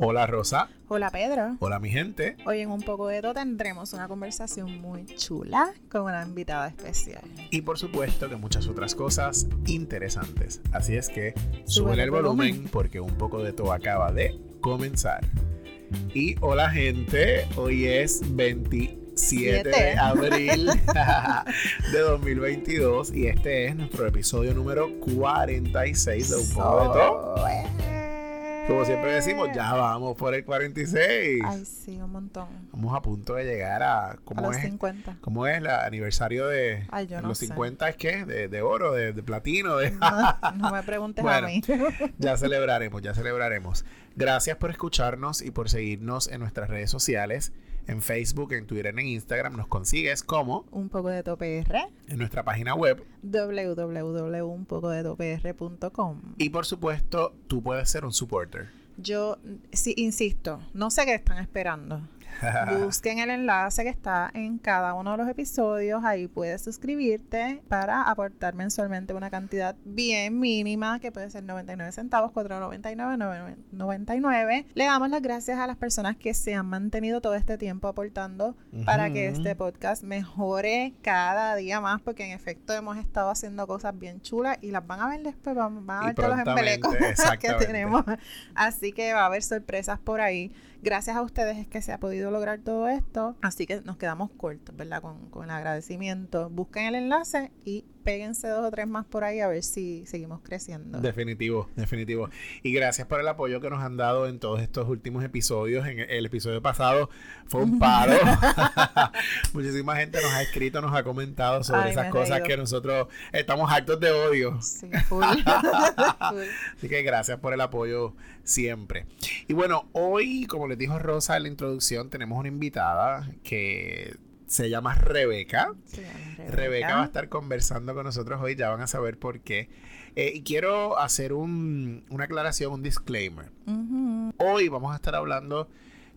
Hola Rosa. Hola Pedro. Hola mi gente. Hoy en Un poco de todo tendremos una conversación muy chula con una invitada especial. Y por supuesto que muchas otras cosas interesantes. Así es que suben el volumen porque Un poco de todo acaba de comenzar. Y hola gente, hoy es 27 de abril de 2022 y este es nuestro episodio número 46 de Un poco de todo. Como siempre decimos, ya vamos por el 46. Ay, sí, un montón. Vamos a punto de llegar a. ¿cómo a los es, 50. ¿Cómo es el aniversario de. Ay, yo no los sé. 50 es qué? De, de oro, de, de platino. De... No, no me preguntes Bueno. a mí. ya celebraremos, ya celebraremos. Gracias por escucharnos y por seguirnos en nuestras redes sociales. En Facebook, en Twitter, en Instagram. Nos consigues como Un poco de topr. en nuestra página web. www.unpocodetopr.com. Y por supuesto, tú puedes ser un supporter. Yo, sí, insisto, no sé qué están esperando. Busquen el enlace que está en cada uno de los episodios. Ahí puedes suscribirte para aportar mensualmente una cantidad bien mínima, que puede ser 99 centavos, 4.99, 9.99. Le damos las gracias a las personas que se han mantenido todo este tiempo aportando para que este podcast mejore cada día más, porque en efecto hemos estado haciendo cosas bien chulas y las van a ver después, van, van a ver todos los embelecos que tenemos. Así que va a haber sorpresas por ahí. Gracias a ustedes es que se ha podido lograr todo esto. Así que nos quedamos cortos, ¿verdad? Con, con el agradecimiento. Busquen el enlace y péguense dos o tres más por ahí a ver si seguimos creciendo. Definitivo, definitivo. Y gracias por el apoyo que nos han dado en todos estos últimos episodios. En el episodio pasado fue un paro. Muchísima gente nos ha escrito, nos ha comentado sobre Ay, esas cosas que nosotros estamos actos de odio. Sí, full. Full. Así que gracias por el apoyo siempre. Y bueno, hoy, como les dijo Rosa en la introducción, tenemos una invitada que se llama Rebeca. Se llama Rebeca va a estar conversando con nosotros hoy, ya van a saber por qué. Eh, y quiero hacer un- una aclaración, un disclaimer. Hoy vamos a estar hablando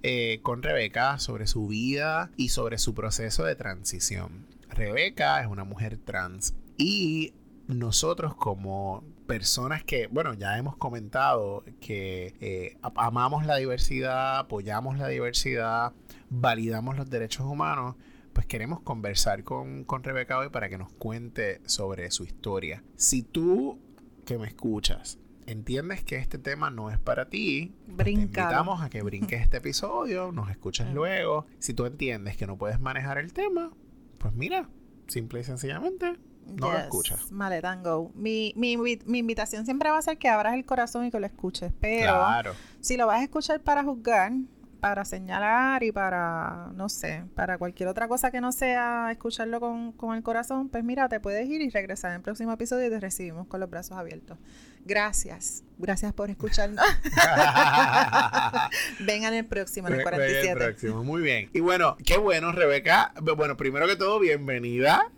eh, con Rebeca sobre su vida y sobre su proceso de transición. Rebeca es una mujer trans y nosotros como personas que, bueno, ya hemos comentado que eh, amamos la diversidad, apoyamos la diversidad, validamos los derechos humanos, pues queremos conversar con, con Rebeca hoy para que nos cuente sobre su historia. Si tú que me escuchas entiendes que este tema no es para ti, pues te invitamos a que brinques este episodio, nos escuches Mm. luego. Si tú entiendes que no puedes manejar el tema, pues mira, simple y sencillamente no lo Yes, escuchas. Maletango. Mi, mi, mi invitación siempre va a ser que abras el corazón y que lo escuches. Pero Claro. si lo vas a escuchar para juzgar, para señalar y para, no sé, para cualquier otra cosa que no sea escucharlo con, con el corazón, pues mira, te puedes ir y regresar en el próximo episodio y te recibimos con los brazos abiertos. Gracias. Gracias por escucharnos. Vengan el próximo, en el Ve- ve el 47. próximo. Muy bien. Y bueno, qué bueno, Rebeca. Bueno, primero que todo, bienvenida.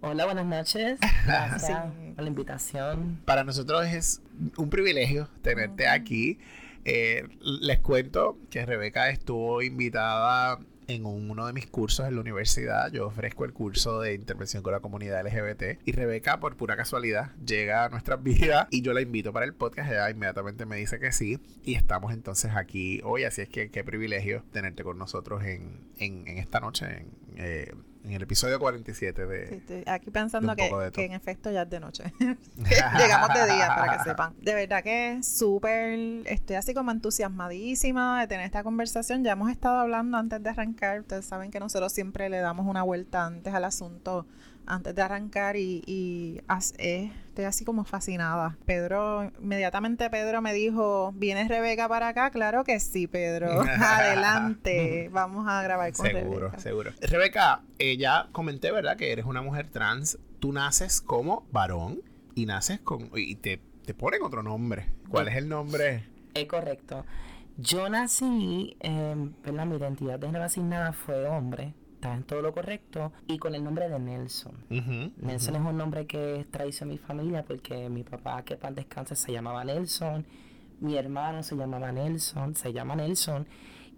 Hola, buenas noches. Gracias Sí. por la invitación. Para nosotros es un privilegio tenerte aquí. Eh, les cuento que Rebeca estuvo invitada en uno de mis cursos en la universidad. Yo ofrezco el curso de intervención con la comunidad LGBT. Y Rebeca, por pura casualidad, llega a nuestras vidas y yo la invito para el podcast. Ella inmediatamente me dice que sí. Y estamos entonces aquí hoy. Así es que qué privilegio tenerte con nosotros en, en- en esta noche, en, eh, en el episodio 47 de... Sí, estoy aquí pensando que, que en efecto ya es de noche. Llegamos de día, para que sepan. De verdad que súper, estoy así como entusiasmadísima de tener esta conversación. Ya hemos estado hablando antes de arrancar. Ustedes saben que nosotros siempre le damos una vuelta antes al asunto, antes de arrancar y, y as- eh, estoy así como fascinada. Pedro, inmediatamente Pedro me dijo, ¿vienes Rebeca para acá? Claro que sí, Pedro. Adelante. Vamos a grabar con Seguro, Rebeca. seguro. Rebeca, eh, ya comenté, ¿verdad? Que eres una mujer trans. Tú naces como varón y naces con... Y te, te ponen otro nombre. ¿Cuál es el nombre? Es correcto. Yo nací, eh, ¿verdad? Mi identidad de género asignada fue hombre. Está en todo lo correcto. Y con el nombre de Nelson. Nelson es un nombre que en mi familia porque mi papá, que pan descanse, se llamaba Nelson. Mi hermano se llamaba Nelson, se llama Nelson.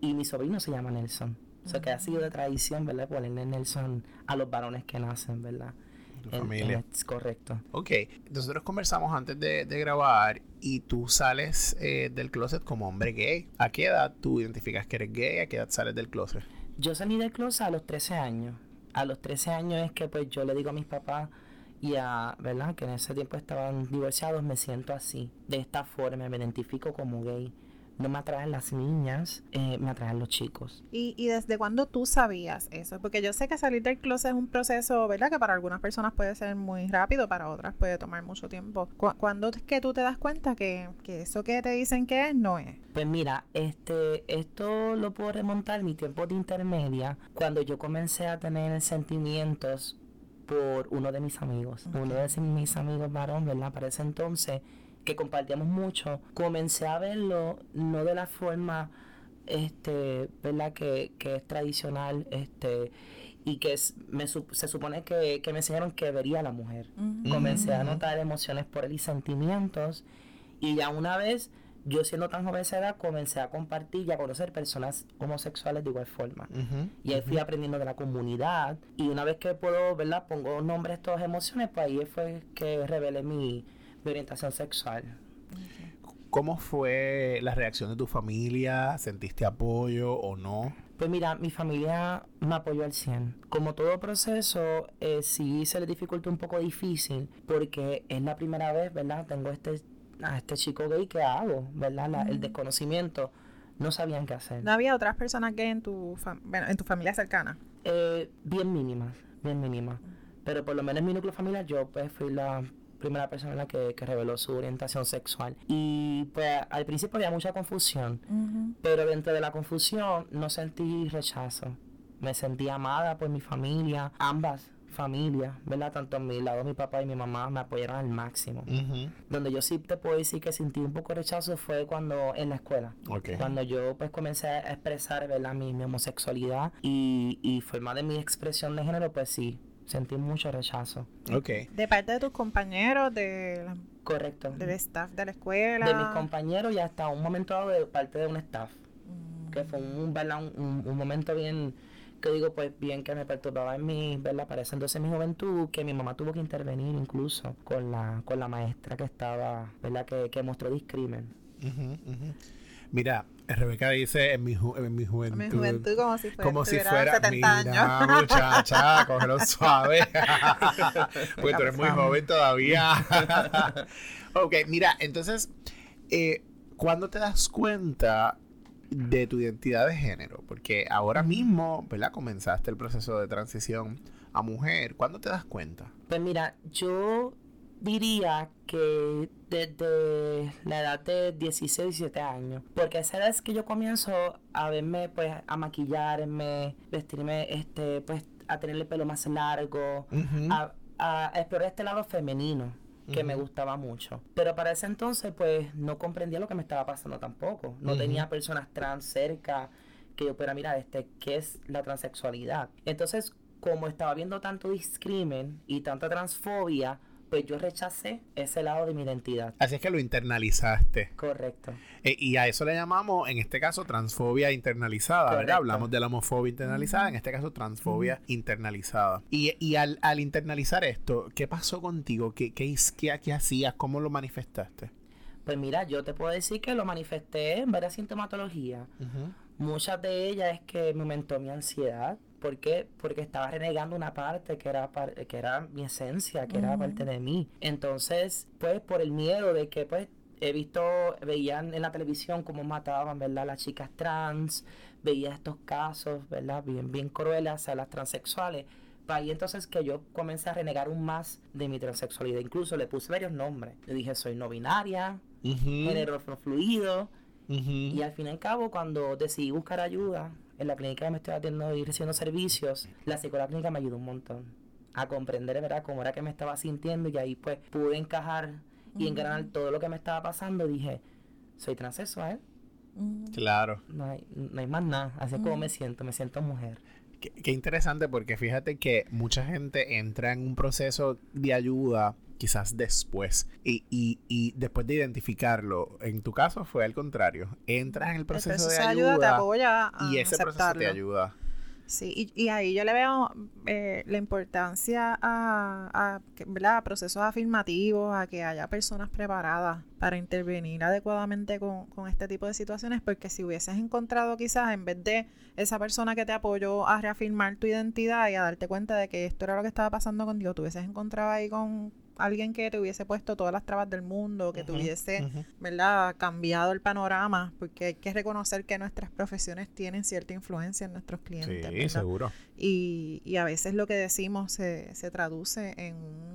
Y mi sobrino se llama Nelson. O sea que ha sido de tradición, ¿verdad? Ponerle Nelson a los varones que nacen, ¿verdad? tu familia. es correcto. Ok, nosotros conversamos antes de, de grabar y tú sales eh, del closet como hombre gay. ¿A qué edad tú identificas que eres gay? ¿A qué edad sales del closet? Yo salí del closet a los 13 años. A los 13 años es que pues yo le digo a mis papás y a, ¿verdad? Que en ese tiempo estaban divorciados, me siento así, de esta forma, me identifico como gay. No me atraen las niñas, eh, me atraen los chicos. ¿Y, ¿Y desde cuándo tú sabías eso? Porque yo sé que salir del closet es un proceso, ¿verdad? Que para algunas personas puede ser muy rápido, para otras puede tomar mucho tiempo. ¿Cu- ¿Cuándo es que tú te das cuenta que, que eso que te dicen que es, no es? Pues mira, este, esto lo puedo remontar mi tiempo de intermedia, cuando yo comencé a tener sentimientos por uno de mis amigos, uno de mis amigos varón, ¿verdad? Para ese entonces, que compartíamos mucho, comencé a verlo no de la forma, este, ¿verdad? Que, que es tradicional, este, y que es- me, sup- se supone que, que me enseñaron que vería a la mujer. Comencé a notar emociones por él y sentimientos. Y ya una vez, yo siendo tan joven esa edad, comencé a compartir y a conocer personas homosexuales de igual forma. Y ahí fui aprendiendo de la comunidad. Y una vez que puedo, ¿verdad? Pongo nombre a estas emociones, pues ahí fue que revelé mi, orientación sexual. ¿Cómo fue la reacción de tu familia? ¿Sentiste apoyo o no? Pues mira, mi familia me apoyó al 100. Como todo proceso, eh, sí se le dificulta un poco difícil porque es la primera vez, ¿verdad? Tengo este, a este chico gay que hago, ¿verdad? La- El desconocimiento. No sabían qué hacer. ¿No había otras personas gay en tu, fam- bueno, en tu familia cercana? Eh, bien mínimas, bien mínimas. Pero por lo menos en mi núcleo familiar yo pues fui la primera persona en la que, que reveló su orientación sexual. Y pues al principio había mucha confusión. Pero dentro de la confusión no sentí rechazo. Me sentí amada por mi familia, ambas familias, ¿verdad? Tanto mi lado, mi papá y mi mamá me apoyaron al máximo. Donde yo sí te puedo decir que sentí un poco de rechazo fue cuando en la escuela. Ok. Cuando yo pues comencé a expresar, ¿verdad? Mi, mi homosexualidad y, y forma de mi expresión de género, pues sí, sentí mucho rechazo. Ok. De parte de tus compañeros, de la- Correcto. del staff de la escuela. De mis compañeros y hasta un momento dado de parte de un staff. Mm. que fue un, un, un- un momento bien, que digo, pues bien que me perturbaba en mi, ¿verdad? Para ese entonces mi juventud, que mi mamá tuvo que intervenir incluso con la, con la maestra que estaba, ¿verdad? Que, que mostró discrimen. Ujú, ujú. Mira, Rebeca dice en mi, ju- en mi juventud. Mi juventud como si fuera, Como si fuera, 70 mira, años. muchacha, cógelo suave. pues tú eres muy joven todavía. ok, mira, entonces, eh, ¿cuándo te das cuenta de tu identidad de género? Porque ahora mismo, ¿verdad? Comenzaste el proceso de transición a mujer. ¿Cuándo te das cuenta? Pues mira, yo diría que desde la edad de 16, 17 años, porque esa edad es que yo comienzo a verme, pues, a maquillarme, vestirme, este, pues, a tener el pelo más largo, a, a explorar este lado femenino que me gustaba mucho. Pero para ese entonces, pues, no comprendía lo que me estaba pasando tampoco. No tenía personas trans cerca que yo pudiera mirar, este, qué es la transexualidad. Entonces, como estaba viendo tanto discrimen y tanta transfobia, pues yo rechacé ese lado de mi identidad. Así es que lo internalizaste. Correcto. Eh, y a eso le llamamos, en este caso, transfobia internalizada, ¿verdad? Hablamos de la homofobia internalizada, en este caso, transfobia internalizada. Y, y al, al internalizar esto, ¿qué pasó contigo? ¿Qué, qué, qué- qué hacías? ¿Cómo lo manifestaste? Pues mira, yo te puedo decir que lo manifesté en varias sintomatologías. Muchas de ellas es que me aumentó mi ansiedad. ¿Por qué? Porque estaba renegando una parte que era, que era mi esencia, que era parte de mí. Entonces, pues por el miedo de que pues he visto, veían en la televisión cómo mataban, ¿verdad? Las chicas trans, veía estos casos, ¿verdad? Bien, bien crueles hacia las transexuales. Ahí entonces que yo comencé a renegar aún más de mi transexualidad. Incluso le puse varios nombres. Le dije, soy no binaria, género no fluido. Y al fin y al cabo, cuando decidí buscar ayuda en la clínica que me estoy atendiendo y recibiendo servicios, la psicóloga clínica me ayudó un montón a comprender, ¿verdad?, cómo era que me estaba sintiendo y ahí pues pude encajar y engranar todo lo que me estaba pasando. Dije, soy transexual. Claro. no hay, no hay más nada. Así es como me siento, me siento mujer. Qué, qué interesante porque fíjate que mucha gente entra en un proceso de ayuda quizás después. Y, y, y después de identificarlo, en tu caso fue al contrario, entras en el El proceso, proceso de ayuda, ayuda te apoya a y ese proceso te ayuda. Sí, y, ahí yo le veo eh, la importancia a, a, a procesos afirmativos, a que haya personas preparadas para intervenir adecuadamente con, con, este tipo de situaciones, porque si hubieses encontrado quizás en vez de esa persona que te apoyó a reafirmar tu identidad y a darte cuenta de que esto era lo que estaba pasando contigo, tú hubieses encontrado ahí con, alguien que te hubiese puesto todas las trabas del mundo, que tuviese, ¿verdad?, cambiado el panorama, porque hay que reconocer que nuestras profesiones tienen cierta influencia en nuestros clientes. Sí, seguro. Y, y, a veces lo que decimos se, se traduce en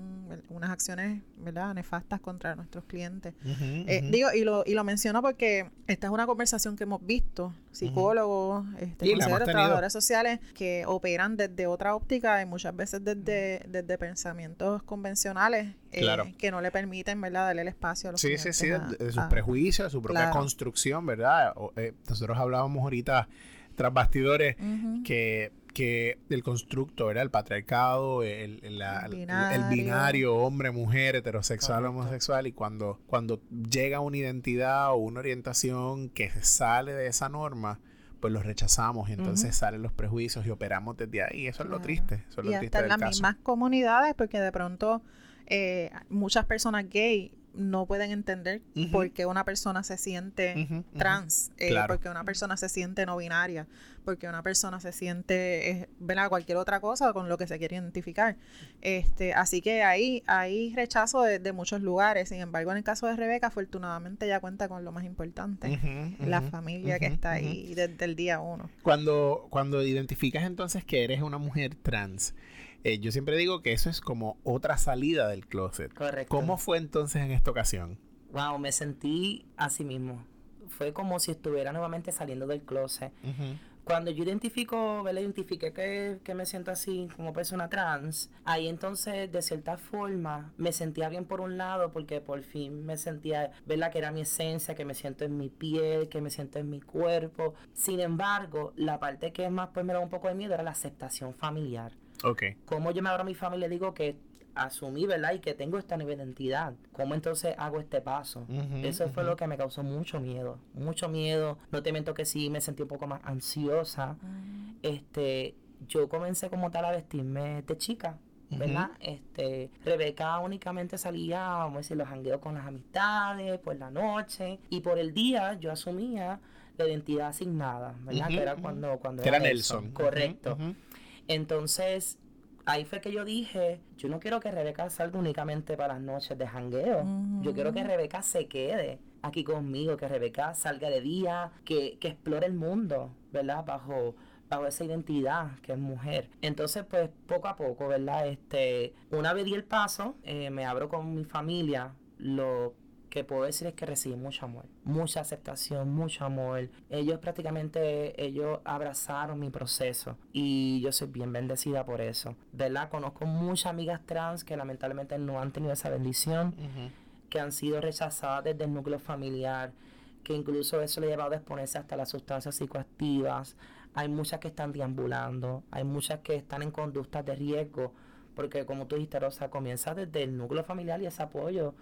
unas acciones, ¿verdad?, nefastas contra nuestros clientes. Eh, digo, y lo, y lo menciono porque esta es una conversación que hemos visto, psicólogos, este, trabajadores sociales, que operan desde otra óptica y muchas veces desde, desde pensamientos convencionales eh, que no le permiten, ¿verdad?, darle el espacio a los Sí, sí, sí, de, sus prejuicios, de su propia construcción, ¿verdad? Eh, nosotros hablábamos ahorita tras bastidores que que el constructo, ¿verdad? El patriarcado, el, binario. hombre, mujer, heterosexual, homosexual, y cuando, cuando llega una identidad o una orientación que sale de esa norma, pues los rechazamos y entonces salen los prejuicios y operamos desde ahí. Eso es lo triste. Eso es y lo hasta en las mismas comunidades, porque de pronto eh, muchas personas gay no pueden entender por qué una persona se siente trans, eh, porque una persona se siente no binaria, porque una persona se siente, eh, Cualquier otra cosa con lo que se quiere identificar. Este, así que ahí hay rechazo de, muchos lugares. Sin embargo, en el caso de Rebeca, afortunadamente ya cuenta con lo más importante, la familia que está ahí desde el día uno. Cuando, cuando identificas entonces que eres una mujer trans, eh, yo siempre digo que eso es como otra salida del closet. Correcto. ¿Cómo fue entonces en esta ocasión? Wow, me sentí así mismo. Fue como si estuviera nuevamente saliendo del closet. Cuando yo identifico, ¿verdad? Identifiqué que, que, me siento así como persona trans, ahí entonces de cierta forma me sentía bien por un lado porque por fin me sentía, ¿verdad? Que era mi esencia, que me siento en mi piel, que me siento en mi cuerpo. Sin embargo, la parte que más pues me da un poco de miedo era la aceptación familiar. Ok. ¿Cómo yo me abro a mi familia y digo que asumí, ¿verdad? Y que tengo esta nueva identidad. ¿Cómo entonces hago este paso? Eso fue lo que me causó mucho miedo. Mucho miedo. No te miento que sí me sentí un poco más ansiosa. Este, yo comencé como tal a vestirme de chica. ¿verdad? Este, Rebeca únicamente salía, vamos a decir, los jangueos con las amistades, por la noche, y por el día yo asumía la identidad asignada, ¿verdad? que era cuando, cuando era, Nelson. Correcto. Entonces, ahí fue que yo dije, yo no quiero que Rebeca salga únicamente para las noches de jangueo. Yo quiero que Rebeca se quede aquí conmigo, que Rebeca salga de día, que, que explore el mundo, ¿verdad? Bajo bajo esa identidad que es mujer. Entonces, pues poco a poco, ¿verdad? Este, una vez di el paso, eh, me abro con mi familia, lo que puedo decir es que recibí mucho amor, mucha aceptación, mucho amor. Ellos prácticamente, ellos abrazaron mi proceso y yo soy bien bendecida por eso. ¿Verdad? Conozco muchas amigas trans que lamentablemente no han tenido esa bendición, que han sido rechazadas desde el núcleo familiar, que incluso eso le ha llevado a exponerse hasta las sustancias psicoactivas. Hay muchas que están deambulando, hay muchas que están en conductas de riesgo porque como tú dijiste, Rosa, comienza desde el núcleo familiar y ese apoyo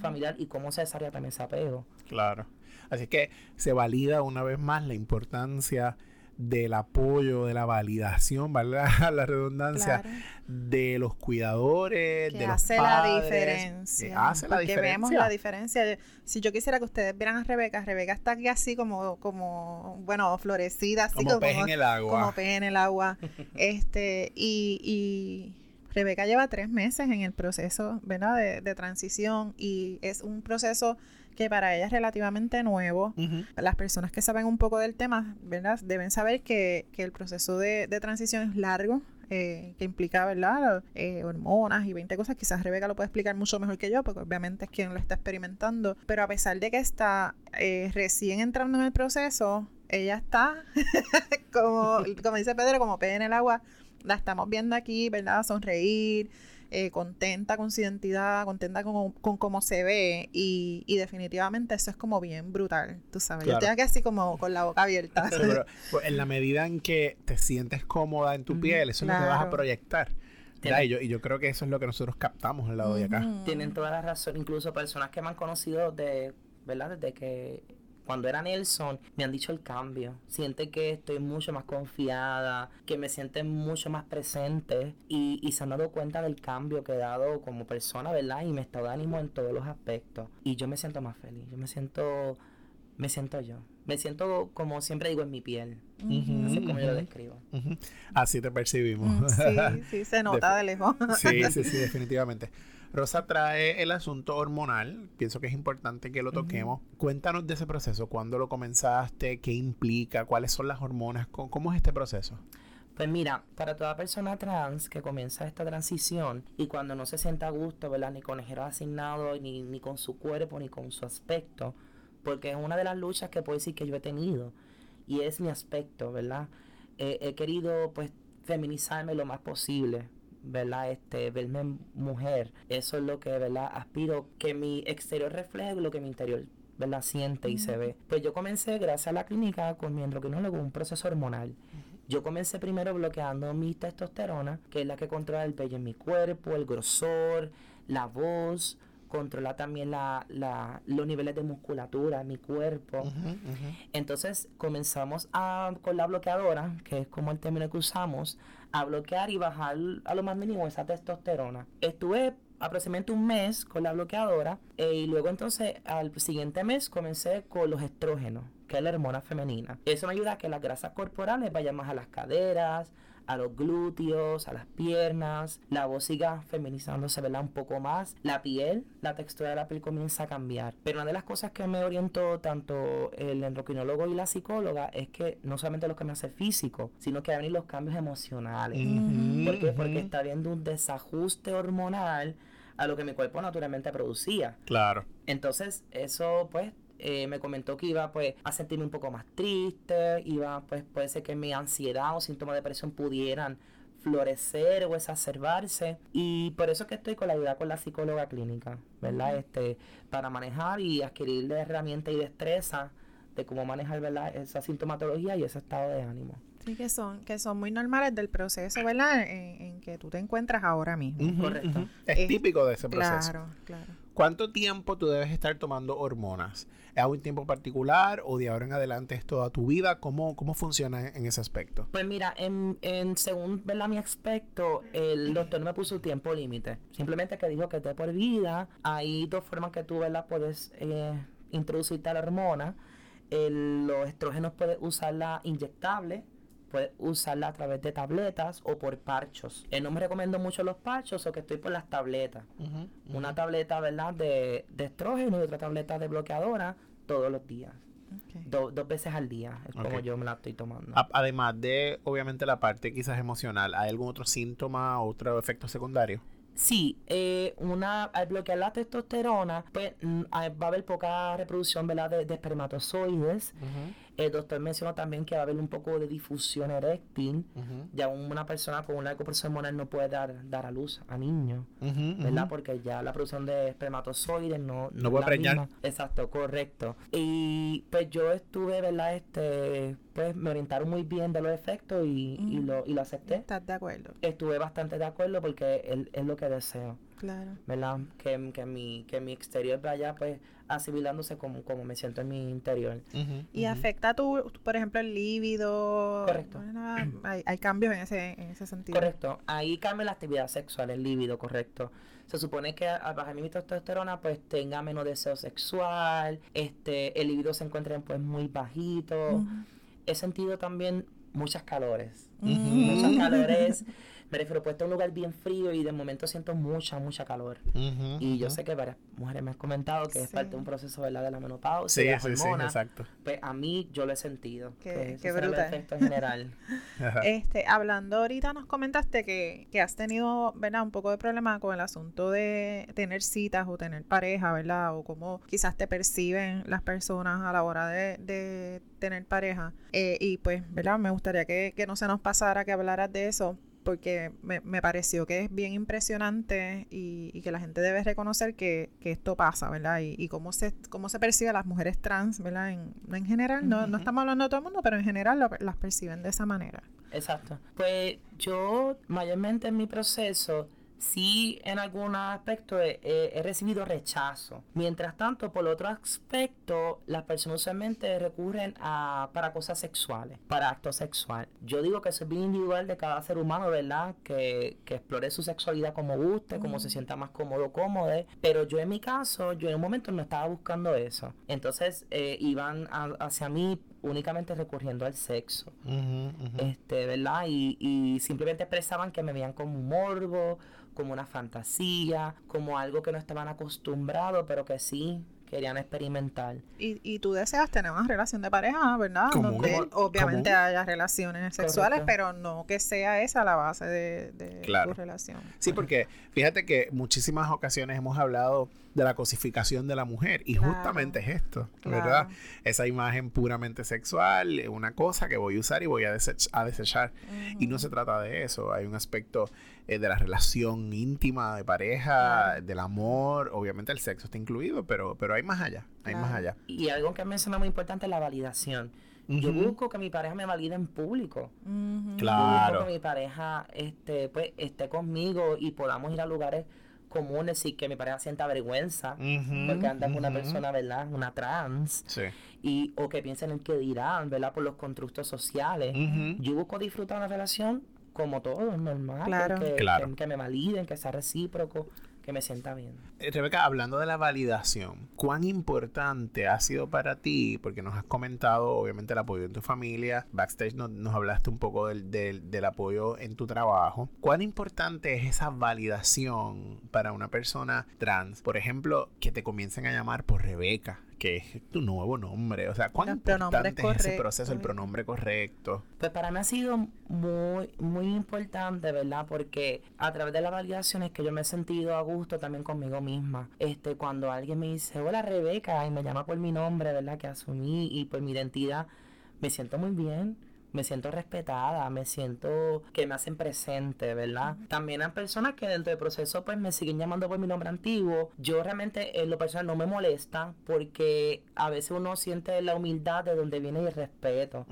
familiar y cómo se desarrolla también ese apego. Claro. Así que se valida una vez más la importancia del apoyo, de la validación, ¿verdad? la redundancia, de los cuidadores, de hace los padres. la diferencia. hace la diferencia. vemos la diferencia. Si yo quisiera que ustedes vieran a Rebeca, Rebeca está aquí así como, como bueno, florecida, así como, como pez en el agua. Como pez en el agua. este, y, y Rebeca lleva tres meses en el proceso ¿verdad? De, transición y es un proceso que para ella es relativamente nuevo. Las personas que saben un poco del tema ¿verdad? deben saber que, el proceso de, transición es largo. Eh, que implica, ¿verdad? Eh, hormonas y 20 cosas. Quizás Rebeca lo puede explicar mucho mejor que yo, porque obviamente es quien lo está experimentando. Pero a pesar de que está eh, recién entrando en el proceso, ella está, como, como dice Pedro, como pez en el agua, la estamos viendo aquí, ¿verdad? Sonreír, eh, contenta con su identidad, contenta con, cómo se ve y, definitivamente eso es como bien brutal, tú sabes. Yo estoy aquí así como con la boca abierta. Pues, en la medida en que te sientes cómoda en tu piel, eso es lo que vas a proyectar. Y yo, y yo creo que eso es lo que nosotros captamos al lado de acá. Tienen toda la razón, incluso personas que me han conocido de, ¿verdad? Desde que cuando era Nelson, me han dicho el cambio. Siente que estoy mucho más confiada, que me sienten mucho más presente y, y se han dado cuenta del cambio que he dado como persona, ¿verdad? Y me está dando ánimo en todos los aspectos. Y yo me siento más feliz, yo me siento, me siento yo. Me siento, como siempre digo, en mi piel. Así como yo lo describo. Así te percibimos. Mm, sí, sí, se nota de lejos. sí, sí, sí, definitivamente. Rosa trae el asunto hormonal. Pienso que es importante que lo toquemos. Cuéntanos de ese proceso. ¿Cuándo lo comenzaste? ¿Qué implica? ¿Cuáles son las hormonas? ¿Cómo, es este proceso? Pues mira, para toda persona trans que comienza esta transición y cuando no se sienta a gusto, ¿verdad? Ni con el género asignado, ni, ni con su cuerpo, ni con su aspecto, porque es una de las luchas que puedo decir que yo he tenido y es mi aspecto, ¿verdad? he querido pues feminizarme lo más posible, ¿verdad? Este, verme mujer, eso es lo que, ¿verdad? Aspiro que mi exterior refleje lo que mi interior, ¿verdad? Siente y se ve. Pues yo comencé, gracias a la clínica, con mi endocrinólogo, un proceso hormonal. Yo comencé primero bloqueando mi testosterona, que es la que controla el vello en mi cuerpo, el grosor, la voz, controla también la, la, los niveles de musculatura en mi cuerpo. Entonces comenzamos a, con la bloqueadora, que es como el término que usamos, a bloquear y bajar a lo más mínimo esa testosterona. Estuve aproximadamente un mes con la bloqueadora eh, y luego entonces al siguiente mes comencé con los estrógenos, que es la hormona femenina. Eso me ayuda a que las grasas corporales vayan más a las caderas, a los glúteos, a las piernas, la voz siga feminizándose, ¿verdad? Un poco más. La piel, la textura de la piel comienza a cambiar. Pero una de las cosas que me orientó tanto el endocrinólogo y la psicóloga es que no solamente los cambios hace físico, sino que van los cambios emocionales. ¿Por qué? Porque está habiendo un desajuste hormonal a lo que mi cuerpo naturalmente producía. Claro. Entonces, eso pues eh, me comentó que iba pues a sentirme un poco más triste, iba pues puede ser que mi ansiedad o síntomas de depresión pudieran florecer o exacerbarse y por eso que estoy con la ayuda con la psicóloga clínica, ¿verdad? Este para manejar y adquirir herramientas y destreza de cómo manejar, ¿verdad? esa sintomatología y ese estado de ánimo. Sí, que son, que son muy normales del proceso, ¿verdad? En, que tú te encuentras ahora mismo. Correcto. Es, típico de ese proceso. Claro, claro. ¿Cuánto tiempo tú debes estar tomando hormonas? ¿Es a un tiempo particular o de ahora en adelante es toda tu vida? ¿Cómo, cómo funciona en ese aspecto? Pues mira, en, según mi aspecto, el doctor no me puso tiempo límite. Simplemente que dijo que te por vida. Hay dos formas que tú ¿verdad? puedes eh, introducirte a la hormona. los estrógenos puedes usarla inyectable puedes usarla a través de tabletas o por parchos. Eh, no me recomiendo mucho los parchos o que estoy por las tabletas. Una tableta, ¿verdad? De, de estrógeno y otra tableta de bloqueadora todos los días. dos veces al día es como yo me la estoy tomando. además de, obviamente, la parte quizás emocional, ¿hay algún otro síntoma o otro efecto secundario? Sí, eh, una, al bloquear la testosterona, pues mm, va a haber poca reproducción ¿verdad? De, espermatozoides. El doctor mencionó también que va a haber un poco de difusión eréctil. Ya una persona con un largo proceso hormonal no puede dar, dar a luz a niños, ¿verdad? Porque ya la producción de espermatozoides no... No puede preñar. Exacto, correcto. Y pues yo estuve, ¿verdad? Este, pues me orientaron muy bien de los efectos y, lo, y lo acepté. ¿Estás de acuerdo? Estuve bastante de acuerdo porque es, lo que deseo. Claro. ¿Verdad? Que, que, mi, que mi exterior vaya pues asimilándose como, como me siento en mi interior. y afecta tu, por ejemplo, el líbido. Correcto. hay, hay, cambios en ese, en ese sentido. Correcto. Ahí cambia la actividad sexual, el líbido, correcto. Se supone que al bajar mi testosterona, pues tenga menos deseo sexual, este, el líbido se encuentre pues muy bajito. He sentido también muchas calores. Muchas calores me refiero, puesto en un lugar bien frío y de momento siento mucha, mucha calor. y yo sé que varias mujeres me han comentado que es parte de un proceso ¿verdad? de la menopausia. Sí, sí, sí, exacto. Pues a mí yo lo he sentido. Qué, qué brutal. El efecto general. este, hablando ahorita nos comentaste que, que has tenido, ¿verdad? Un poco de problema con el asunto de tener citas o tener pareja, ¿verdad? O cómo quizás te perciben las personas a la hora de, de tener pareja. Eh, y pues, ¿verdad? Me gustaría que, que no se nos pasara que hablaras de eso porque me, me, pareció que es bien impresionante y, que la gente debe reconocer que, que esto pasa, ¿verdad? Y, y, cómo, se, cómo se percibe a las mujeres trans, ¿verdad? En, en general, no, no, estamos hablando de todo el mundo, pero en general las perciben de esa manera. Exacto. Pues yo mayormente en mi proceso sí en algún aspecto he, he, recibido rechazo. Mientras tanto, por otro aspecto, las personas usualmente recurren a, para cosas sexuales, para acto sexual. Yo digo que eso es bien individual de cada ser humano, ¿verdad? Que, que explore su sexualidad como guste, como se sienta más cómodo, cómodo. Pero yo en mi caso, yo en un momento no estaba buscando eso. Entonces eh, iban hacia mí únicamente recurriendo al sexo. Este, ¿verdad? Y, y simplemente expresaban que me veían como un morbo como una fantasía, como algo que no estaban acostumbrados, pero que sí querían experimentar. Y, y tú deseas tener una relación de pareja, ¿verdad? Donde obviamente haya relaciones sexuales, pero no que sea esa la base de, tu relación. Sí, porque fíjate que muchísimas ocasiones hemos hablado de la cosificación de la mujer y justamente es esto, ¿verdad? Esa imagen puramente sexual, una cosa que voy a usar y voy a, a desechar. Y no se trata de eso, hay un aspecto eh, de la relación íntima de pareja, del amor, obviamente el sexo está incluido, pero, pero hay más allá, hay más allá. Y algo que menciona muy importante es la validación. Yo busco que mi pareja me valide en público. Claro. Yo busco que mi pareja este, pues, esté conmigo y podamos ir a lugares comunes y que mi pareja sienta vergüenza porque anda con una persona, ¿verdad? Una trans. Sí. Y, o que piensen en qué dirán, ¿verdad? Por los constructos sociales. Yo busco disfrutar una relación como todo, normal. Claro. Que, claro. Que, me validen, que sea recíproco que me sienta bien. Eh, Rebeca, hablando de la validación, ¿cuán importante ha sido para ti? Porque nos has comentado, obviamente, el apoyo en tu familia. Backstage nos, hablaste un poco del, del, del, apoyo en tu trabajo. ¿Cuán importante es esa validación para una persona trans? Por ejemplo, que te comiencen a llamar por Rebeca que es tu nuevo nombre. O sea, ¿cuán importante es ese proceso, el pronombre correcto? Pues para mí ha sido muy, muy importante, ¿verdad? Porque a través de las validaciones que yo me he sentido a gusto también conmigo misma. Este, cuando alguien me dice, hola Rebeca, y me llama por mi nombre, ¿verdad? Que asumí y por mi identidad, me siento muy bien me siento respetada, me siento que me hacen presente, ¿verdad? También hay personas que dentro del proceso pues me siguen llamando por mi nombre antiguo. Yo realmente en lo personal no me molesta porque a veces uno siente la humildad de donde viene el respeto.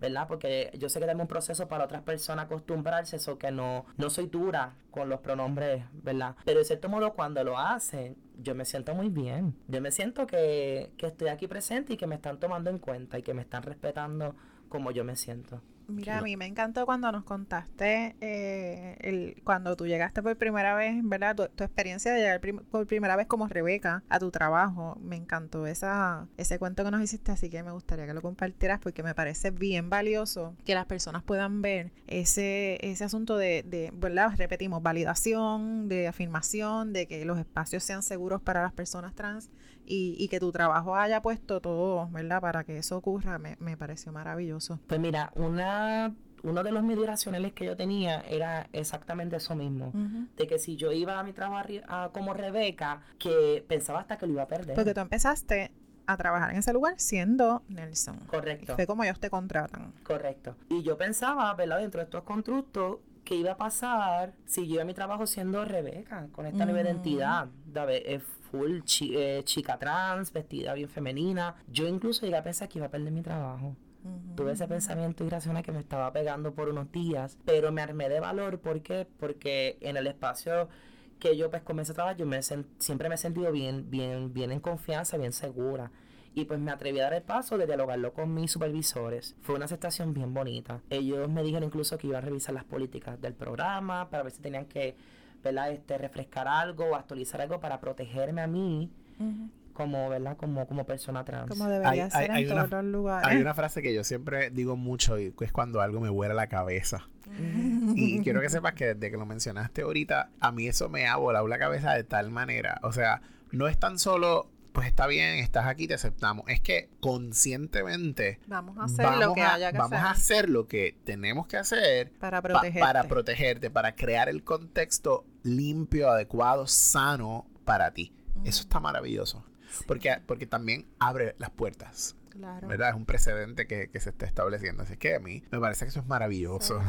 ¿verdad? Porque yo sé que tengo un proceso para otras personas acostumbrarse, eso que no, no soy dura con los pronombres, ¿verdad? Pero de cierto modo cuando lo hacen, yo me siento muy bien. Yo me siento que, que estoy aquí presente y que me están tomando en cuenta y que me están respetando como yo me siento. Mira, a mí me encantó cuando nos contaste, eh, el, cuando tú llegaste por primera vez, ¿verdad? Tu, experiencia de llegar por primera vez como Rebeca a tu trabajo. Me encantó esa, ese cuento que nos hiciste, así que me gustaría que lo compartieras porque me parece bien valioso que las personas puedan ver ese, ese asunto de, de, ¿verdad? Repetimos, validación, de afirmación, de que los espacios sean seguros para las personas trans y, y, que tu trabajo haya puesto todo, ¿verdad? Para que eso ocurra, me, me pareció maravilloso. Pues mira, una uno de los medios racionales que yo tenía era exactamente eso mismo. De que si yo iba a mi trabajo como Rebeca, que pensaba hasta que lo iba a perder. Porque tú empezaste a trabajar en ese lugar siendo Nelson. Correcto. fue como ellos te contratan. Correcto. Y yo pensaba, ¿verdad? Dentro de estos constructos, ¿qué iba a pasar si yo iba a mi trabajo siendo Rebeca, con esta nueva identidad? Es full eh, chica trans, vestida bien femenina. Yo incluso llegué a pensar que iba a perder mi trabajo. Tuve ese pensamiento irracional que me estaba pegando por unos días, pero me armé de valor. ¿Por qué? Porque en el espacio que yo pues comencé a trabajar, yo me siempre me he sentido bien, bien, bien en confianza, bien segura y pues me atreví a dar el paso de dialogarlo con mis supervisores. Fue una aceptación bien bonita. Ellos me dijeron incluso que iban a revisar las políticas del programa para ver si tenían que ¿verdad? Este, refrescar algo o actualizar algo para protegerme a mí. Como, ¿verdad? Como, como persona trans. Como debería ser en todos los lugares. Hay una frase que yo siempre digo mucho y es cuando algo me vuela la cabeza. y quiero que sepas que desde que lo mencionaste ahorita, a mí eso me ha volado la cabeza de tal manera. O sea, no es tan solo pues está bien, estás aquí, te aceptamos. Es que conscientemente vamos a hacer lo que haya que vamos a hacer lo que tenemos que hacer para protegerte. para protegerte, para crear el contexto limpio, adecuado, sano para ti. Eso está maravilloso. Porque, porque también abre las puertas. Claro. ¿Verdad? Es un precedente que, se está estableciendo. Así que a mí me parece que eso es maravilloso.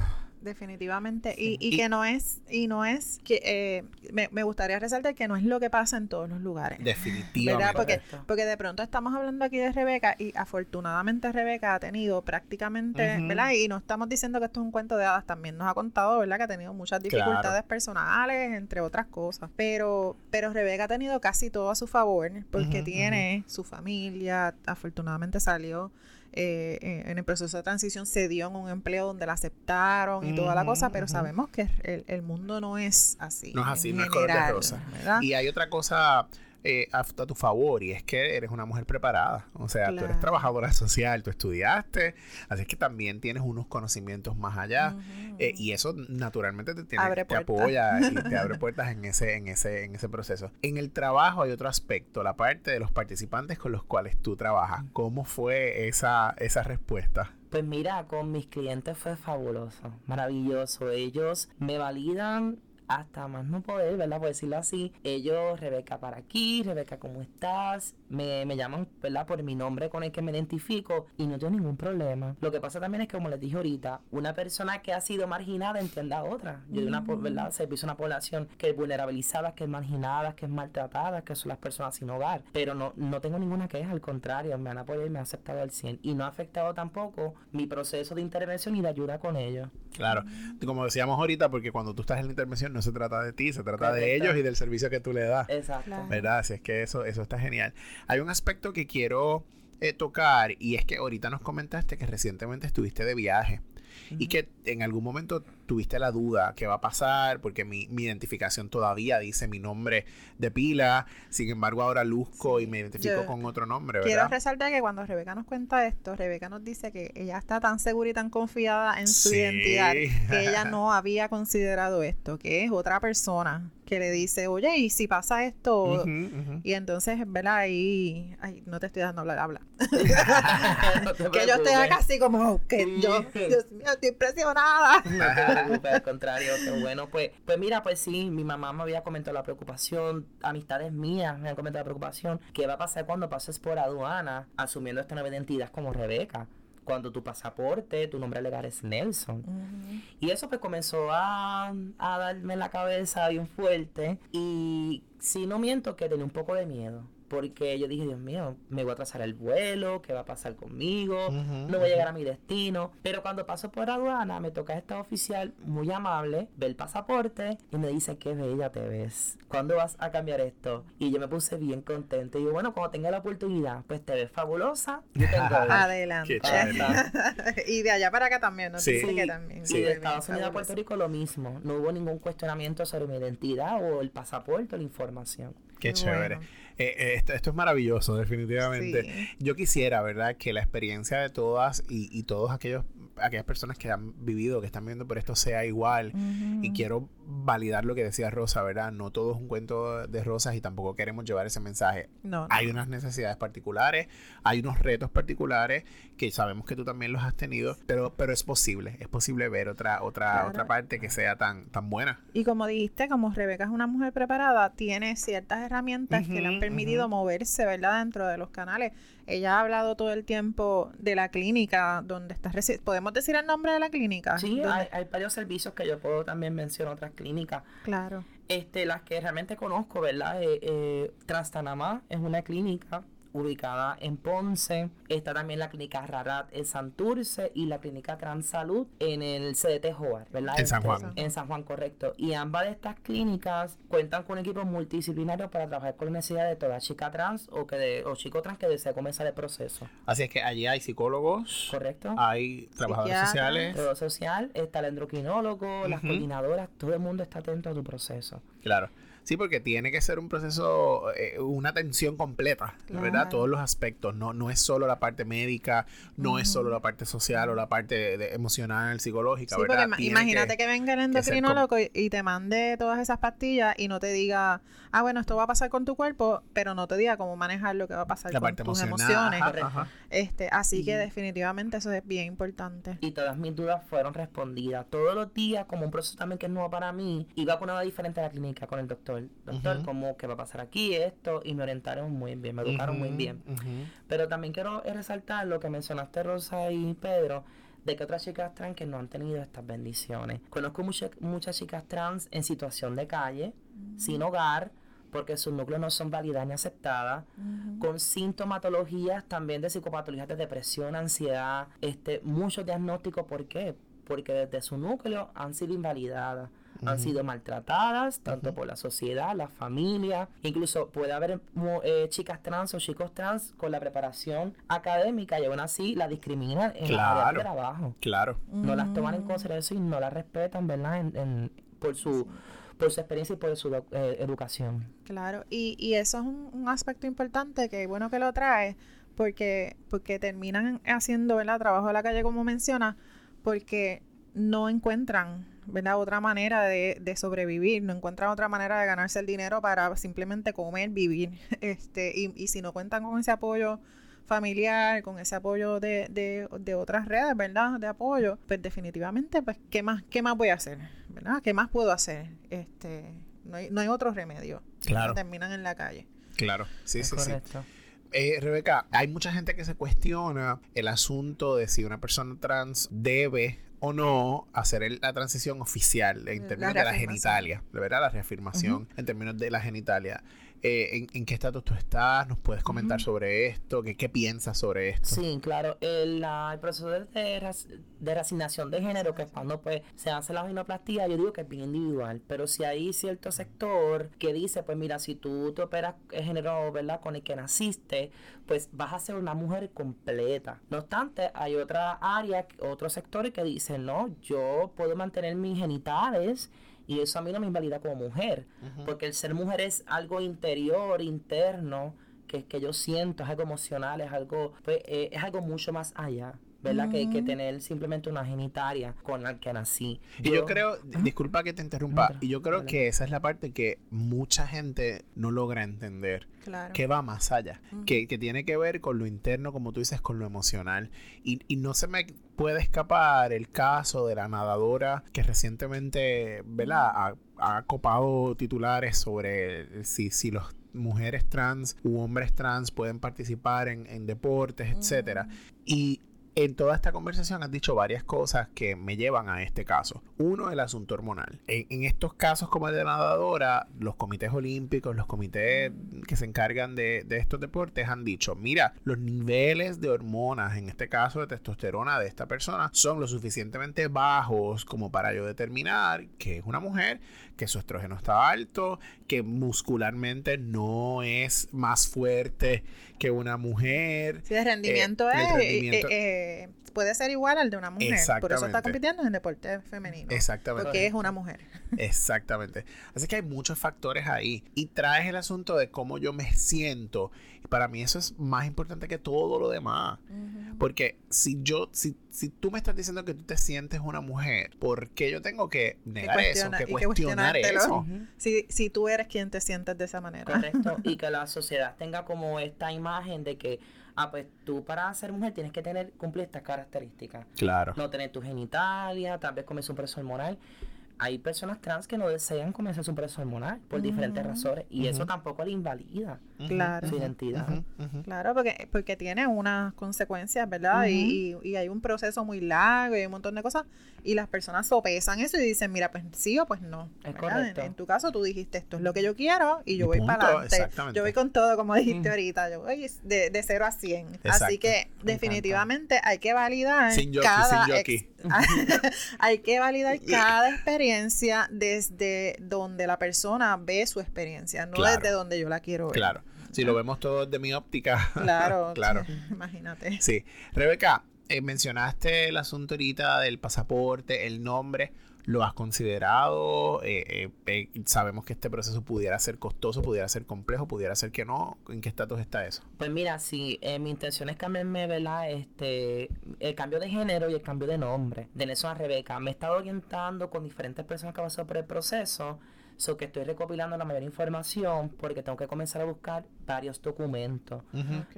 Definitivamente. Y, y, que no es, y no es, que eh, me, me, gustaría resaltar que no es lo que pasa en todos los lugares. Definitivamente. Porque, porque de pronto estamos hablando aquí de Rebeca y afortunadamente Rebeca ha tenido prácticamente, ¿verdad? Y no estamos diciendo que esto es un cuento de hadas, también nos ha contado, ¿verdad? Que ha tenido muchas dificultades personales, entre otras cosas. Pero, pero Rebeca ha tenido casi todo a su favor porque tiene su familia, afortunadamente salió eh, en el proceso de transición se dio en un empleo donde la aceptaron y toda la cosa, pero sabemos que el, mundo no es así. No es así, no es color de rosa. Y hay otra cosa eh, a, tu favor y es que eres una mujer preparada. O sea, tú eres trabajadora social, tú estudiaste, así es que también tienes unos conocimientos más allá eh, y eso naturalmente te, tiene, te apoya y te abre puertas en ese, en, ese, en ese proceso. En el trabajo hay otro aspecto, la parte de los participantes con los cuales tú trabajas. ¿Cómo fue esa, esa respuesta? Pues mira, con mis clientes fue fabuloso, maravilloso. Ellos me validan hasta más no poder, ¿verdad? Por decirlo así. Ellos, Rebeca para aquí, Rebeca, ¿cómo estás? Me, me llaman, ¿verdad? Por mi nombre con el que me identifico y no tengo ningún problema. Lo que pasa también es que, como les dije ahorita, una persona que ha sido marginada entiende a otra. Yo de una, ¿verdad? Servicio a una población que es vulnerabilizada, que es marginada, que es maltratada, que son las personas sin hogar. Pero no, no tengo ninguna queja, al contrario, me han apoyado y me han aceptado al 100. Y no ha afectado tampoco mi proceso de intervención y de ayuda con ellos. Claro, como decíamos ahorita, porque cuando tú estás en la intervención no se trata de ti, se trata de ellos y del servicio que tú le das. Exacto. ¿Verdad? Así es que eso, eso está genial. Hay un aspecto que quiero eh, tocar y es que ahorita nos comentaste que recientemente estuviste de viaje y que en algún momento tuviste la duda qué va a pasar porque mi, identificación todavía dice mi nombre de pila, sin embargo ahora luzco y me identifico con otro nombre, ¿verdad? Quiero resaltar que cuando Rebeca nos cuenta esto, Rebeca nos dice que ella está tan segura y tan confiada en su identidad que ella no había considerado esto, que es otra persona que le dice, oye, ¿y si pasa esto? Y entonces, ¿verdad? Ahí, ay, no te estoy dando hablar, habla. que yo estoy acá así como, que yo, Dios mío, estoy impresionada. no te preocupes, al contrario, qué bueno. Pues, pues mira, pues sí, mi mamá me había comentado la preocupación, amistades mías me han comentado la preocupación, ¿qué va a pasar cuando pases por aduana asumiendo esta nueva identidad como Rebeca? Cuando tu pasaporte, tu nombre legal es Nelson. Y eso pues comenzó a, a darme la cabeza bien fuerte. Y si no miento que tenía un poco de miedo porque yo dije, Dios mío, me voy a atrasar el vuelo, ¿qué va a pasar conmigo? no voy a llegar a mi destino. Pero cuando paso por aduana, me toca esta oficial muy amable, ve el pasaporte y me dice, qué bella te ves. ¿Cuándo vas a cambiar esto? Y yo me puse bien contento. Y yo, bueno, cuando tenga la oportunidad, pues te ves fabulosa. Yo tengo Adelante. y de allá para acá también, ¿no? Sí, que también. Sí, de Estados Unidos a Puerto Rico lo mismo. No hubo ningún cuestionamiento sobre mi identidad o el pasaporte o la información. Qué, chévere. Eh, eh, esto, es maravilloso, definitivamente. Yo quisiera, ¿verdad?, que la experiencia de todas y, y todos aquellos aquellas personas que han vivido, que están viendo por esto sea igual. Y quiero validar lo que decía Rosa, ¿verdad? No todo es un cuento de rosas y tampoco queremos llevar ese mensaje. No, Hay unas necesidades particulares, hay unos retos particulares que sabemos que tú también los has tenido, pero, pero es posible, es posible ver otra, otra, otra parte que sea tan, tan buena. Y como dijiste, como Rebeca es una mujer preparada, tiene ciertas herramientas que le han permitido moverse, ¿verdad? Dentro de los canales. Ella ha hablado todo el tiempo de la clínica donde está ¿Podemos decir el nombre de la clínica? Sí, hay, varios servicios que yo puedo también mencionar otras clínicas. Claro. Este, las que realmente conozco, ¿verdad? Eh, eh, Trastanamá es una clínica ubicada en Ponce. Está también la clínica Rarat en Santurce y la clínica Transalud en el CDT Joar, ¿verdad? En San Juan. En San Juan, correcto. Y ambas de estas clínicas cuentan con equipos multidisciplinarios para trabajar con la necesidad de toda chica trans o que de, o chico trans que desea comenzar el proceso. Así es que allí hay psicólogos. Correcto. Hay trabajadores sociales. Todo social, está el endocrinólogo, las coordinadoras, todo el mundo está atento a tu proceso. Claro. Sí, porque tiene que ser un proceso, eh, una atención completa, ¿verdad? Todos los aspectos, no, no es solo la parte médica, no es solo la parte social o la parte emocional, psicológica, sí, ¿verdad? imagínate que, venga el endocrinólogo y, te mande todas esas pastillas y no te diga, ah, bueno, esto va a pasar con tu cuerpo, pero no te diga cómo manejar lo que va a pasar con tus emociones. Este, así que definitivamente eso es bien importante. Y todas mis dudas fueron respondidas. Todos los días, como un proceso también que es nuevo para mí, iba con una diferente a la clínica con el doctor doctor, ¿cómo que va a pasar aquí esto? Y me orientaron muy bien, me educaron muy bien. Pero también quiero resaltar lo que mencionaste Rosa y Pedro, de que otras chicas trans que no han tenido estas bendiciones. Conozco muchas muchas chicas trans en situación de calle, sin hogar, porque sus núcleos no son validadas ni aceptadas, con sintomatologías también de psicopatologías de depresión, ansiedad, este, muchos diagnósticos, ¿por qué? Porque desde su núcleo han sido invalidadas han sido maltratadas, tanto por la sociedad, la familia, incluso puede haber eh, chicas trans o chicos trans con la preparación académica y aún así la discriminan en la área de trabajo. Claro. No las toman en consideración y no las respetan, ¿verdad? En, por su por su experiencia y por su eh, educación. Claro, y, y eso es un, aspecto importante que bueno que lo trae, porque, porque terminan haciendo ¿verdad? trabajo de la calle como menciona, porque no encuentran ¿verdad? otra manera de, de, sobrevivir, no encuentran otra manera de ganarse el dinero para simplemente comer, vivir. Este, y, y si no cuentan con ese apoyo familiar, con ese apoyo de, de, de, otras redes, ¿verdad? De apoyo, pues definitivamente, pues, ¿qué más, qué más voy a hacer? ¿Verdad? ¿Qué más puedo hacer? Este, no hay, no hay otro remedio. Claro. Terminan en la calle. Claro, sí, sí, sí. Eh, Rebeca, hay mucha gente que se cuestiona el asunto de si una persona trans debe o no hacer la transición oficial en términos de la genitalia, de verdad, la reafirmación en términos de la genitalia. Eh, en, qué estatus tú estás, nos puedes comentar sobre esto, ¿Qué, qué piensas sobre esto. Sí, claro, el, proceso de, de, reasignación de género, que es cuando pues se hace la vaginoplastia, yo digo que es bien individual, pero si hay cierto sector que dice, pues mira, si tú te operas el género, ¿verdad? Con el que naciste, pues vas a ser una mujer completa. No obstante, hay otra área, otros sectores que dicen, no, yo puedo mantener mis genitales y eso a mí no me invalida como mujer, porque el ser mujer es algo interior, interno, que, que yo siento, es algo emocional, es algo, pues, eh, es algo mucho más allá. ¿Verdad? que, que, tener simplemente una genitaria con la que nací. Y yo, creo, disculpa que te interrumpa, y yo creo que esa es la parte que mucha gente no logra entender. Claro. Que va más allá, que, que, tiene que ver con lo interno, como tú dices, con lo emocional. Y, y no se me puede escapar el caso de la nadadora que recientemente, ¿verdad? Ha, ha copado titulares sobre si, si los mujeres trans u hombres trans pueden participar en, en deportes, etcétera. Y en toda esta conversación has dicho varias cosas que me llevan a este caso. Uno, el asunto hormonal. En, estos casos como el de nadadora, los comités olímpicos, los comités que se encargan de, estos deportes han dicho, mira, los niveles de hormonas, en este caso de testosterona de esta persona, son lo suficientemente bajos como para yo determinar que es una mujer, que su estrógeno está alto, que muscularmente no es más fuerte que una mujer. Sí, el rendimiento es... Eh, eh, puede ser igual al de una mujer. Por eso está compitiendo en deporte femenino. Exactamente. Porque es una mujer. Exactamente. Así que hay muchos factores ahí. Y traes el asunto de cómo yo me siento. Y para mí eso es más importante que todo lo demás. Porque si yo, si, si tú me estás diciendo que tú te sientes una mujer, ¿por qué yo tengo que negar eso? Que cuestionar eso. si, si tú eres quien te sientes de esa manera. Correcto. y que la sociedad tenga como esta imagen de que ah, pues tú para ser mujer tienes que tener, cumplir estas características. Claro. No tener tu genitalia, tal vez comer un preso hormonal hay personas trans que no desean comenzar su proceso hormonal por diferentes razones y eso tampoco le invalida su identidad. Claro, porque, porque tiene unas consecuencias, ¿verdad? Y, y, hay un proceso muy largo y un montón de cosas y las personas sopesan eso y dicen, mira, pues sí o pues no. Es correcto. En, tu caso tú dijiste, esto es lo que yo quiero y yo voy para adelante. Yo voy con todo, como dijiste ahorita, yo voy de, de 0 a 100. Así que definitivamente hay que validar sin cada... hay que validar cada experiencia desde donde la persona ve su experiencia, no desde donde yo la quiero ver. Claro. Si lo vemos todo desde mi óptica. Claro, claro. Imagínate. Sí. Rebeca, eh, mencionaste el asunto ahorita del pasaporte, el nombre. ¿Lo has considerado? Eh, eh, sabemos que este proceso pudiera ser costoso, pudiera ser complejo, pudiera ser que no. ¿En qué estatus está eso? Pues mira, sí, eh, mi intención es cambiarme, ¿verdad? Este, el cambio de género y el cambio de nombre. De Nelson a Rebeca. Me he estado orientando con diferentes personas que han pasado por el proceso So que estoy recopilando la mayor información porque tengo que comenzar a buscar varios documentos,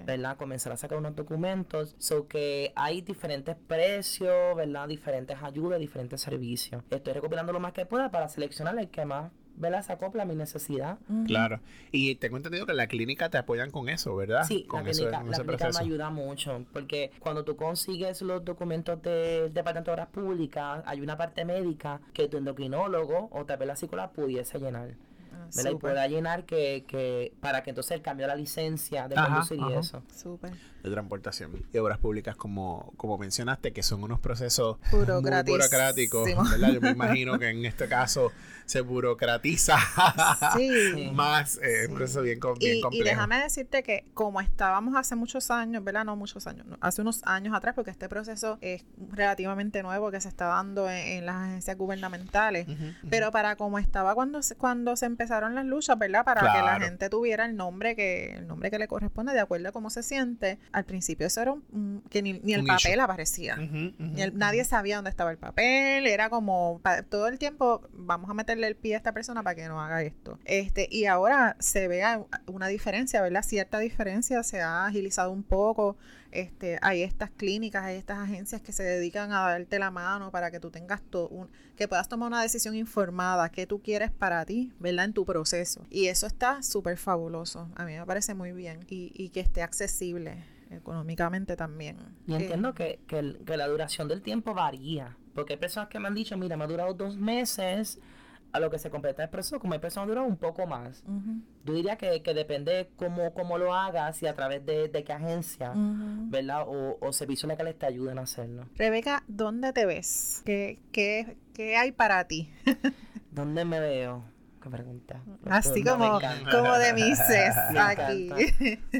¿verdad? Comenzar a sacar unos documentos. So que hay diferentes precios, ¿verdad? Diferentes ayudas, diferentes servicios. Estoy recopilando lo más que pueda para seleccionar el que más ¿verdad? Se acopla a mi necesidad. Claro. Y tengo entendido que la clínica te apoyan con eso, ¿verdad? Sí, con la eso, clínica, con la clínica me ayuda mucho, porque cuando tú consigues los documentos del Departamento de Obras Públicas, hay una parte médica que tu endocrinólogo o tal vez la psicóloga pudiese llenar. ¿Verdad? Y súper, pueda llenar que, que para que entonces el cambio de la licencia de Ajá, conducir y ajá. eso. súper. de transportación y obras públicas como, como mencionaste, que son unos procesos burocráticos, ¿verdad? Yo me imagino que en este caso se burocratiza Sí. más, eh, Sí. un proceso bien, bien Y, y déjame decirte que como estábamos hace muchos años, ¿verdad? No muchos años, no, hace unos años atrás, porque este proceso es relativamente nuevo que se está dando en, en las agencias gubernamentales. Pero para como estaba cuando se, cuando se empezaron las luchas, ¿verdad? Para que la Claro. gente tuviera el nombre que el nombre que le corresponde de acuerdo a cómo se siente. Al principio eso era un, que ni, ni el Un papel issue. aparecía. Ujú, ujú, Ni el- nadie sabía dónde estaba el papel, era como pa- todo el tiempo vamos a meterle el pie a esta persona para que no haga esto. Este, y ahora se ve una diferencia, ¿verdad? Cierta diferencia, se ha agilizado un poco. Este, hay estas clínicas, hay estas agencias que se dedican a darte la mano para que tú tengas todo un, que puedas tomar una decisión informada, que tú quieres para ti, ¿verdad? En tu proceso. Y eso está súper fabuloso. A mí me parece muy bien. Y, y que esté accesible económicamente también. Y Eh, entiendo que, que, el- que la duración del tiempo varía, porque hay personas que me han dicho, mira, me ha durado dos meses a lo que se completa el proceso, como hay personas que duran un poco más. Yo diría que, que depende cómo, cómo lo hagas y a través de, de qué agencia. ¿verdad? O, o servicios legales te ayuden a hacerlo. Rebeca, ¿dónde te ves? ¿Qué, qué, qué hay para ti? ¿Dónde me veo? Qué pregunta. Así como, como de Mises aquí.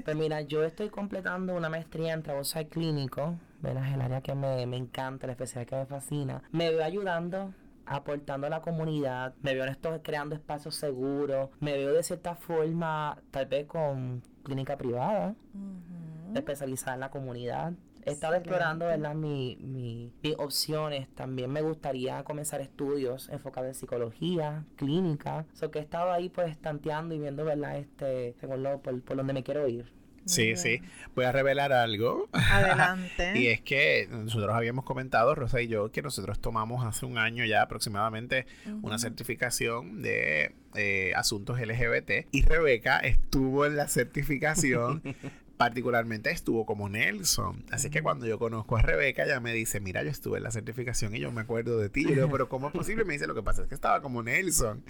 Pues mira, yo estoy completando una maestría en trabajo clínico, ¿verdad? El área que me, me encanta, la especialidad que me fascina. Me veo ayudando, aportando a la comunidad, me veo en esto creando espacios seguros, me veo de cierta forma, tal vez con clínica privada, Ujú. especializada en la comunidad. He estado Excelente. explorando ¿verdad? Mi, mi- mis opciones. También me gustaría comenzar estudios enfocados en psicología, clínica. So que he estado ahí pues tanteando y viendo, ¿verdad? Este, según lo, por, por donde me quiero ir. Sí, sí. Voy a revelar algo. Adelante. Y es que nosotros habíamos comentado, Rosa y yo, que nosotros tomamos hace un año ya aproximadamente una certificación de eh, asuntos LGBT y Rebeca estuvo en la certificación. Particularmente estuvo como Nelson. Así que cuando yo conozco a Rebeca, ella me dice: Mira, yo estuve en la certificación y yo me acuerdo de ti. Yo le digo, Pero ¿cómo es posible? Me dice: Lo que pasa es que estaba como Nelson.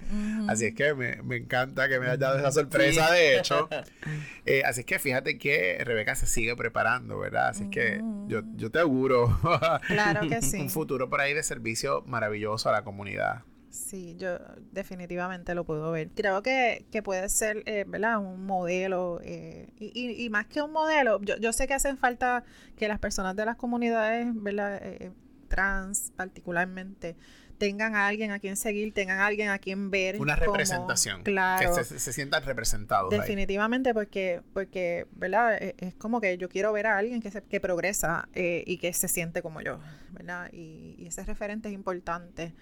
Así es que me, me encanta que me hayas dado esa sorpresa, Sí. de hecho. Eh, así es que fíjate que Rebeca se sigue preparando, ¿verdad? Así es que yo, yo te auguro Claro que sí. un futuro por ahí de servicio maravilloso a la comunidad. Sí, yo definitivamente lo puedo ver. Creo que, que puede ser, eh, ¿verdad? Un modelo. eh, y, y- y más que un modelo, yo, yo sé que hacen falta que las personas de las comunidades, ¿verdad? Eh, trans particularmente, tengan a alguien a quien seguir, tengan a alguien a quien ver. Una como- representación. claro. Que se, se sientan representados ahí. Definitivamente porque, porque, ¿verdad? E- Es como que yo quiero ver a alguien que, se, que progresa eh, y que se siente como yo, ¿verdad? Y, y ese referente es importante.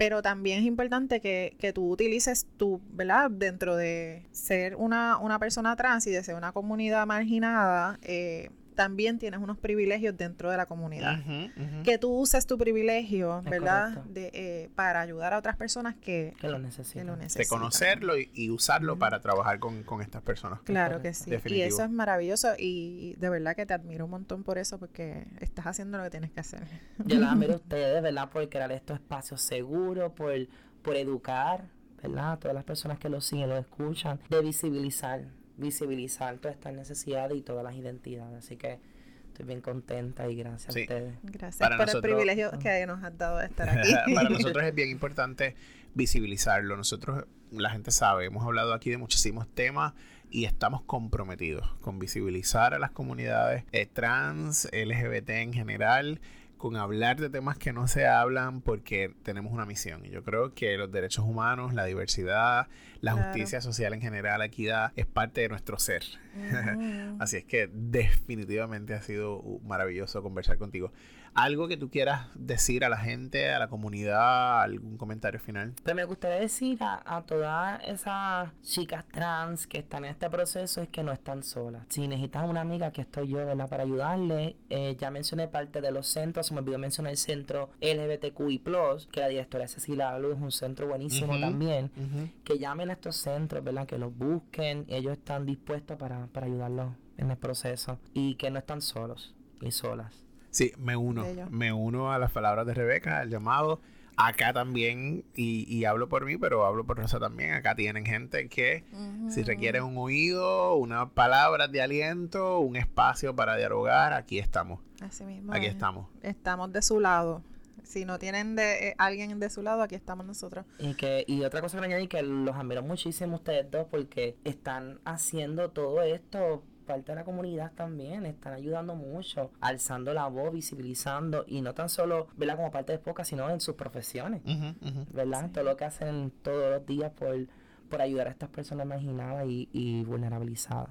Pero también es importante que, que tú utilices tu, ¿verdad? Dentro de ser una, una persona trans y de ser una comunidad marginada, eh, también tienes unos privilegios dentro de la comunidad que tú uses tu privilegio, Es ¿verdad? De, eh, para ayudar a otras personas que, Que lo que necesito. lo De necesitan. conocerlo y, y usarlo para trabajar con, con estas personas. Claro que sí. Y eso es maravilloso y de verdad que te admiro un montón por eso porque estás haciendo lo que tienes que hacer. Yo las admiro a ustedes, ¿verdad? Por crear estos espacios seguros, por, por educar, ¿verdad? A todas las personas que lo siguen, lo escuchan, de visibilizar, visibilizar todas estas necesidades y todas las identidades. Así que estoy bien contenta y gracias Sí. a ustedes. Gracias Para por nosotros- el privilegio que nos has dado de estar aquí. Para nosotros es bien importante visibilizarlo. Nosotros, la gente sabe, hemos hablado aquí de muchísimos temas y estamos comprometidos con visibilizar a las comunidades eh, trans, LGBT en general, con hablar de temas que no se hablan porque tenemos una misión. Y yo creo que los derechos humanos, la diversidad, la Claro. justicia social en general, la equidad, es parte de nuestro ser. Así es que definitivamente ha sido uh, maravilloso conversar contigo. Algo que tú quieras decir a la gente, a la comunidad, algún comentario final. Pues me gustaría decir a, todas esas chicas trans que están en este proceso es que no están solas. Si necesitan una amiga, que estoy yo, ¿verdad? Para ayudarle. Eh, ya mencioné parte de los centros, se me olvidó mencionar el centro LGBTQI+, que la directora Cecilia Luz es un centro buenísimo también. Que llamen a estos centros, ¿verdad? Que los busquen. Ellos están dispuestos para, para ayudarlos en el proceso. Y que no están solos y solas. Sí, me uno. Me uno a las palabras de Rebeca, al llamado. Acá también, y, hablo por mí, pero hablo por Rosa también. Acá tienen gente que, si requieren un oído, unas palabras de aliento, un espacio para dialogar, aquí estamos. Así mismo. Aquí estamos. Estamos de su lado. Si no tienen de eh, alguien de su lado, aquí estamos nosotros. Y que y otra cosa que añadir que los admiro muchísimo ustedes dos porque están haciendo todo esto parte de la comunidad también, están ayudando mucho, alzando la voz, visibilizando y no tan solo, ¿verdad? Como parte de POCA, sino en sus profesiones, ¿verdad? Todo lo que hacen todos los días por, por ayudar a estas personas marginadas y, y vulnerabilizadas.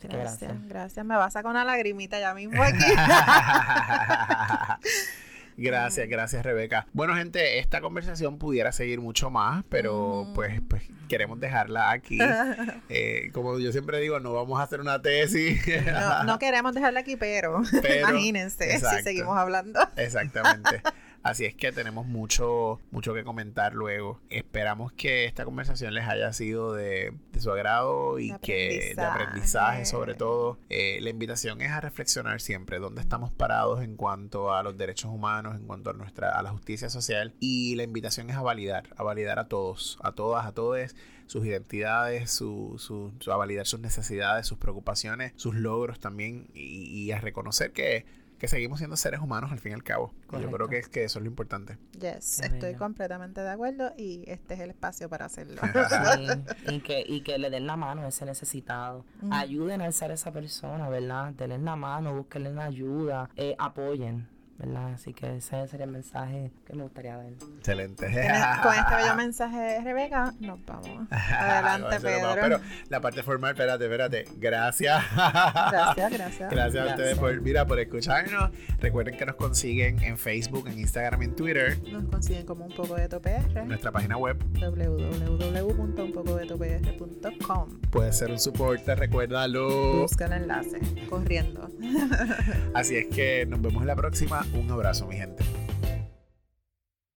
Gracias, gracias, Me vas a con una lagrimita ya mismo aquí. Gracias, gracias Rebeca. Bueno gente, esta conversación pudiera seguir mucho más, pero pues, pues queremos dejarla aquí. Eh, como yo siempre digo, no vamos a hacer una tesis. no, queremos dejarla aquí, pero, imagínense si seguimos hablando. Exactamente. Así es que tenemos mucho, mucho que comentar luego. Esperamos que esta conversación les haya sido de, su agrado y que de aprendizaje sobre todo. Eh, la invitación es a reflexionar siempre dónde estamos parados en cuanto a los derechos humanos, en cuanto a nuestra, a la justicia social. Y la invitación es a validar, a validar a todos, a todas, a todos sus identidades, su, su, a validar sus necesidades, sus preocupaciones, sus logros también y a reconocer que que seguimos siendo seres humanos al fin y al cabo. Yo creo que, es, que eso es lo importante. Yes, estoy completamente de acuerdo y este es el espacio para hacerlo. y, que, y que le den la mano a ese necesitado. Ayuden a alzar a esa persona, ¿verdad? Denle la mano, busquen la ayuda, eh, apoyen. ¿Verdad? Así que ese sería el mensaje que me gustaría dar. Excelente. Con este bello mensaje, Rebeca, nos vamos. Adelante, Pedro. Pero la parte formal, espérate, espérate. Gracias. Gracias, gracias. Gracias a ustedes por, mira, por escucharnos. Recuerden que nos consiguen en Facebook, en Instagram y en Twitter. Nos consiguen como un poco de topr. Nuestra página web www.unpocodetopr.com. Puede ser un soporte, recuérdalo. Busca el enlace, corriendo. Así es que nos vemos en la próxima un abrazo, mi gente.